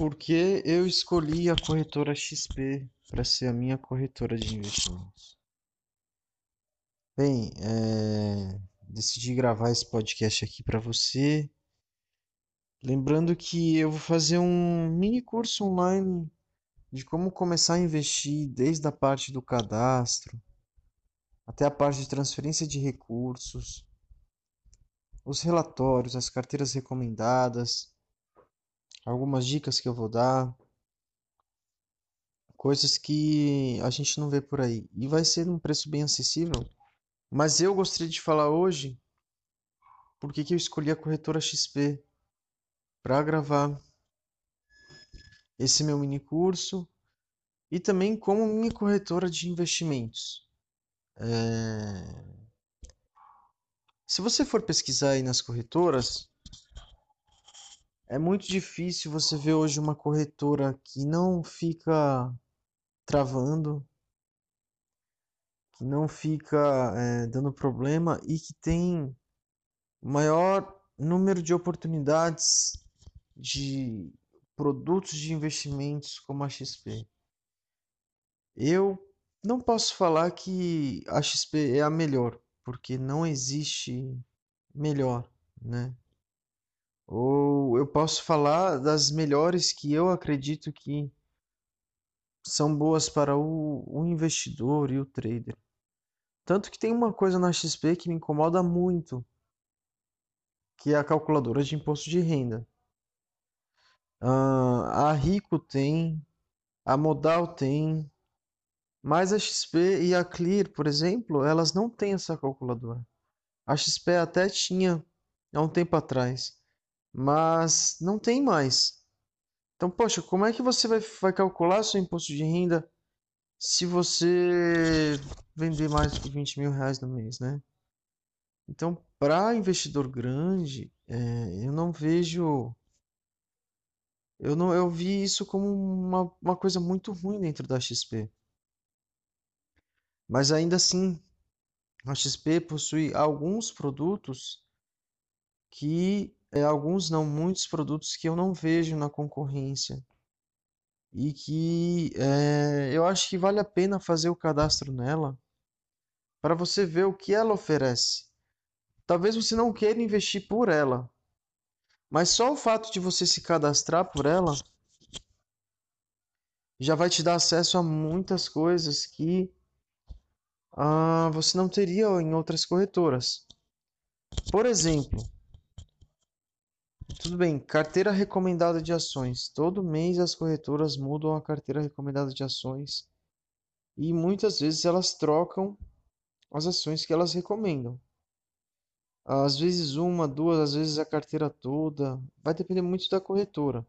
Porque eu escolhi a corretora XP para ser a minha corretora de investimentos. Bem, é... decidi gravar esse podcast aqui para você. Lembrando que eu vou fazer um mini curso online de como começar a investir desde a parte do cadastro até a parte de transferência de recursos, os relatórios, as carteiras recomendadas, algumas dicas que eu vou dar, coisas que a gente não vê por aí. E vai ser um preço bem acessível. Mas eu gostaria de falar hoje por que eu escolhi a corretora XP para gravar esse meu mini curso e também como minha corretora de investimentos. É... Se você for pesquisar aí nas corretoras, é muito difícil você ver hoje uma corretora que não fica travando, que não fica é, dando problema e que tem maior número de oportunidades de produtos de investimentos como a XP. Eu não posso falar que a XP é a melhor, porque não existe melhor, né? Ou eu posso falar das melhores que eu acredito que são boas para o, o investidor e o trader. Tanto que tem uma coisa na XP que me incomoda muito, que é a calculadora de imposto de renda. Uh, a Rico tem, a Modal tem, mas a XP e a Clear, por exemplo, elas não têm essa calculadora. A XP até tinha há um tempo atrás, mas não tem mais. Então, poxa, como é que você vai, vai calcular seu imposto de renda se você vender mais de 20 mil reais no mês, né? Então, para investidor grande, é, eu não vejo. Eu não eu vi isso como uma, uma coisa muito ruim dentro da XP. Mas ainda assim, a XP possui alguns produtos que é, alguns não, muitos produtos que eu não vejo na concorrência e que é, eu acho que vale a pena fazer o cadastro nela para você ver o que ela oferece. Talvez você não queira investir por ela, mas só o fato de você se cadastrar por ela já vai te dar acesso a muitas coisas que ah, você não teria em outras corretoras. Por exemplo, tudo bem, carteira recomendada de ações. Todo mês as corretoras mudam a carteira recomendada de ações e muitas vezes elas trocam as ações que elas recomendam. Às vezes uma, duas, às vezes a carteira toda. Vai depender muito da corretora.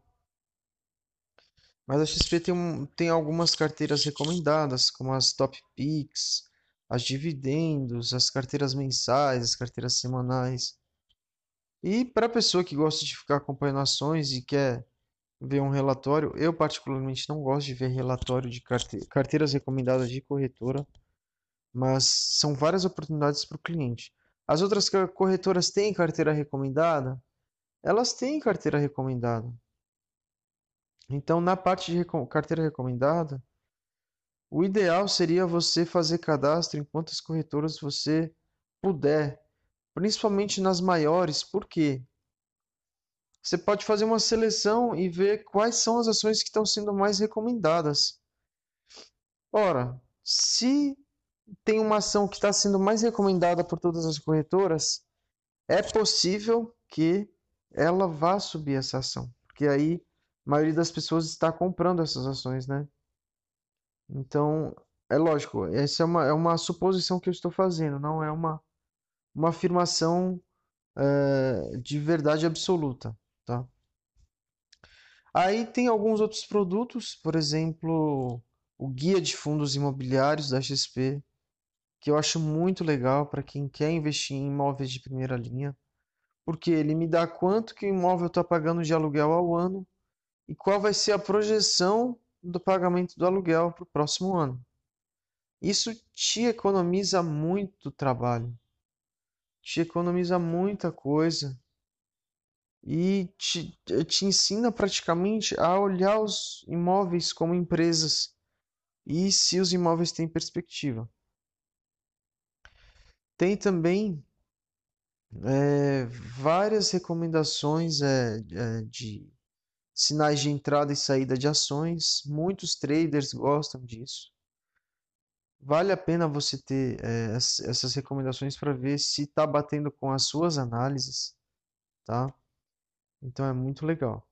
Mas a XP tem, tem algumas carteiras recomendadas, como as Top Picks, as dividendos, as carteiras mensais, as carteiras semanais. E para pessoa que gosta de ficar acompanhando ações e quer ver um relatório, eu particularmente não gosto de ver relatório de carte... carteiras recomendadas de corretora, mas são várias oportunidades para o cliente. As outras corretoras têm carteira recomendada? Elas têm carteira recomendada. Então, na parte de carteira recomendada, o ideal seria você fazer cadastro em quantas corretoras você puder, principalmente nas maiores, por quê? Você pode fazer uma seleção e ver quais são as ações que estão sendo mais recomendadas. Ora, se tem uma ação que está sendo mais recomendada por todas as corretoras, é possível que ela vá subir essa ação, porque aí a maioria das pessoas está comprando essas ações, né? Então, é lógico, essa é uma, é uma suposição que eu estou fazendo, não é uma, uma afirmação é, de verdade absoluta, tá? Aí tem alguns outros produtos, por exemplo, o Guia de Fundos Imobiliários da XP, que eu acho muito legal para quem quer investir em imóveis de primeira linha, porque ele me dá quanto que o imóvel está pagando de aluguel ao ano e qual vai ser a projeção do pagamento do aluguel para o próximo ano. Isso te economiza muito trabalho, te economiza muita coisa e te, te ensina praticamente a olhar os imóveis como empresas e se os imóveis têm perspectiva. Tem também é, várias recomendações é, é, de sinais de entrada e saída de ações. Muitos traders gostam disso. Vale a pena você ter é, essas recomendações para ver se está batendo com as suas análises, tá? Então é muito legal.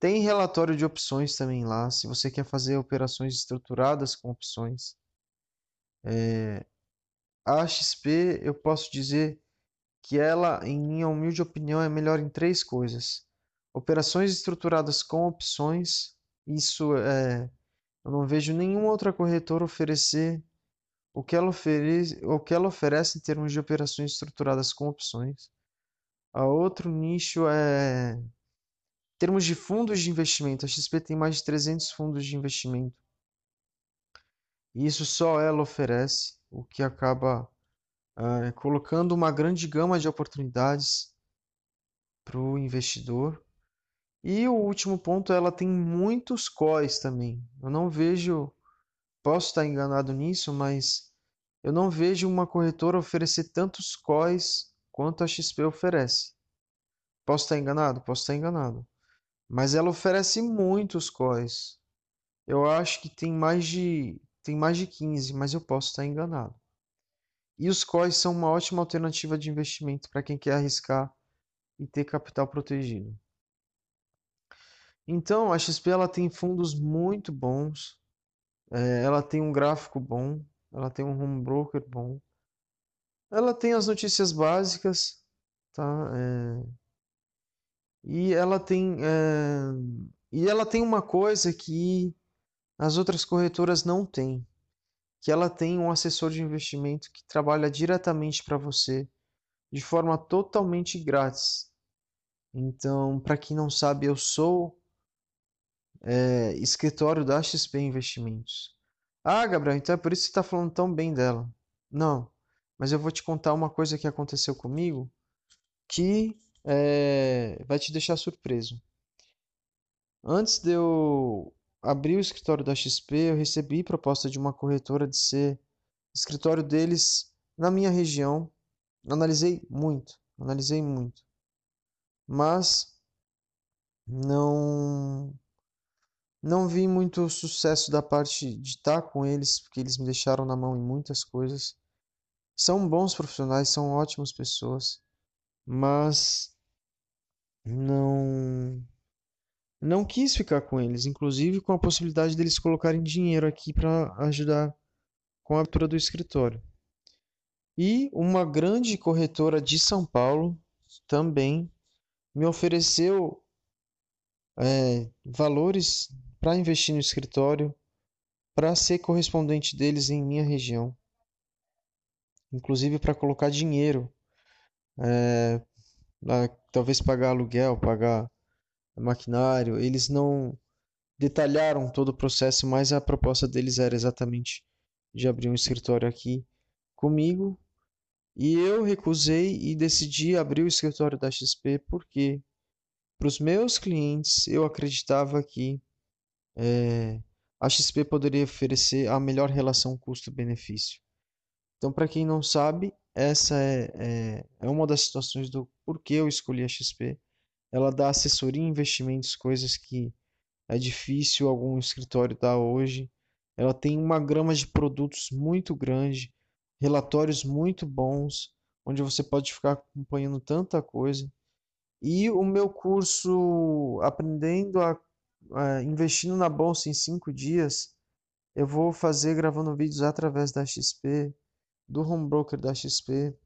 Tem relatório de opções também lá, se você quer fazer operações estruturadas com opções. É, a XP, eu posso dizer que ela, em minha humilde opinião, é melhor em três coisas: operações estruturadas com opções. Isso é, eu não vejo nenhuma outra corretora oferecer o que ela oferece, o que ela oferece em termos de operações estruturadas com opções. A outro nicho é em termos de fundos de investimento. A XP tem mais de 300 fundos de investimento. E isso só ela oferece, o que acaba é, colocando uma grande gama de oportunidades para o investidor. E o último ponto, ela tem muitos COIs também. Eu não vejo, posso estar enganado nisso, mas eu não vejo uma corretora oferecer tantos COIs quanto a XP oferece. Posso estar enganado? Posso estar enganado. Mas ela oferece muitos COIs. Eu acho que tem mais de tem mais de 15, mas eu posso estar enganado. E os COIs são uma ótima alternativa de investimento para quem quer arriscar e ter capital protegido. Então, a XP ela tem fundos muito bons, é, ela tem um gráfico bom, ela tem um home broker bom, ela tem as notícias básicas, tá? É... E ela tem é... e ela tem uma coisa que as outras corretoras não têm, que ela tem um assessor de investimento que trabalha diretamente para você de forma totalmente grátis. Então, para quem não sabe, eu sou é, escritório da XP Investimentos. Ah, Gabriel, então é por isso que você está falando tão bem dela. Não, mas eu vou te contar uma coisa que aconteceu comigo que é, vai te deixar surpreso. Antes de eu abrir o escritório da XP, eu recebi proposta de uma corretora de ser escritório deles na minha região. Analisei muito, analisei muito. Mas não não vi muito sucesso da parte de estar com eles, porque eles me deixaram na mão em muitas coisas são bons profissionais, são ótimas pessoas, mas não não quis ficar com eles, inclusive com a possibilidade deles colocarem dinheiro aqui para ajudar com a abertura do escritório. E uma grande corretora de São Paulo também me ofereceu é, valores para investir no escritório, para ser correspondente deles em minha região inclusive para colocar dinheiro, é, talvez pagar aluguel, pagar maquinário. Eles não detalharam todo o processo, mas a proposta deles era exatamente de abrir um escritório aqui comigo. E eu recusei e decidi abrir o escritório da XP porque para os meus clientes eu acreditava que é, a XP poderia oferecer a melhor relação custo-benefício. Então, para quem não sabe, essa é, é, é, uma das situações do porquê eu escolhi a XP. Ela dá assessoria em investimentos, coisas que é difícil algum escritório dar hoje. Ela tem uma grama de produtos muito grande, relatórios muito bons, onde você pode ficar acompanhando tanta coisa. E o meu curso Aprendendo a, a Investindo na Bolsa em 5 dias, eu vou fazer gravando vídeos através da XP do home broker da XP.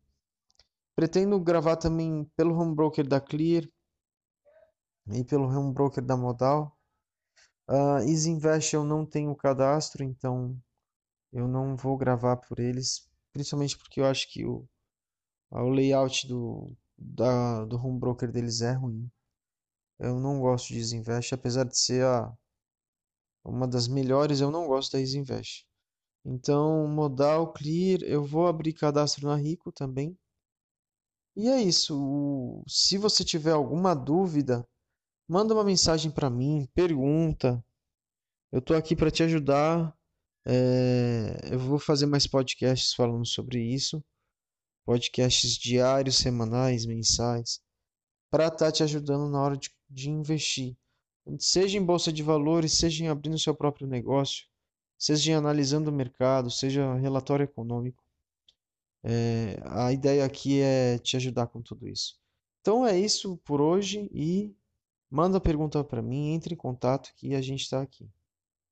Pretendo gravar também pelo home broker da Clear e pelo home broker da Modal. Uh, Easy Invest eu não tenho cadastro, então eu não vou gravar por eles, principalmente porque eu acho que o, o layout do, da, do home broker deles é ruim. Eu não gosto de Easy Invest, apesar de ser a, uma das melhores, eu não gosto da Easy Invest. Então, modal clear, eu vou abrir cadastro na Rico também. E é isso. O- Se você tiver alguma dúvida, manda uma mensagem para mim, pergunta. Eu tô aqui para te ajudar. É, Eu vou fazer mais podcasts falando sobre isso, podcasts diários, semanais, mensais, para estar te ajudando na hora de, de investir. Seja em bolsa de valores, seja em abrindo seu próprio negócio, seja em analisando o mercado, seja relatório econômico. É, a ideia aqui é te ajudar com tudo isso. Então é isso por hoje e manda pergunta para mim, entre em contato que a gente está aqui.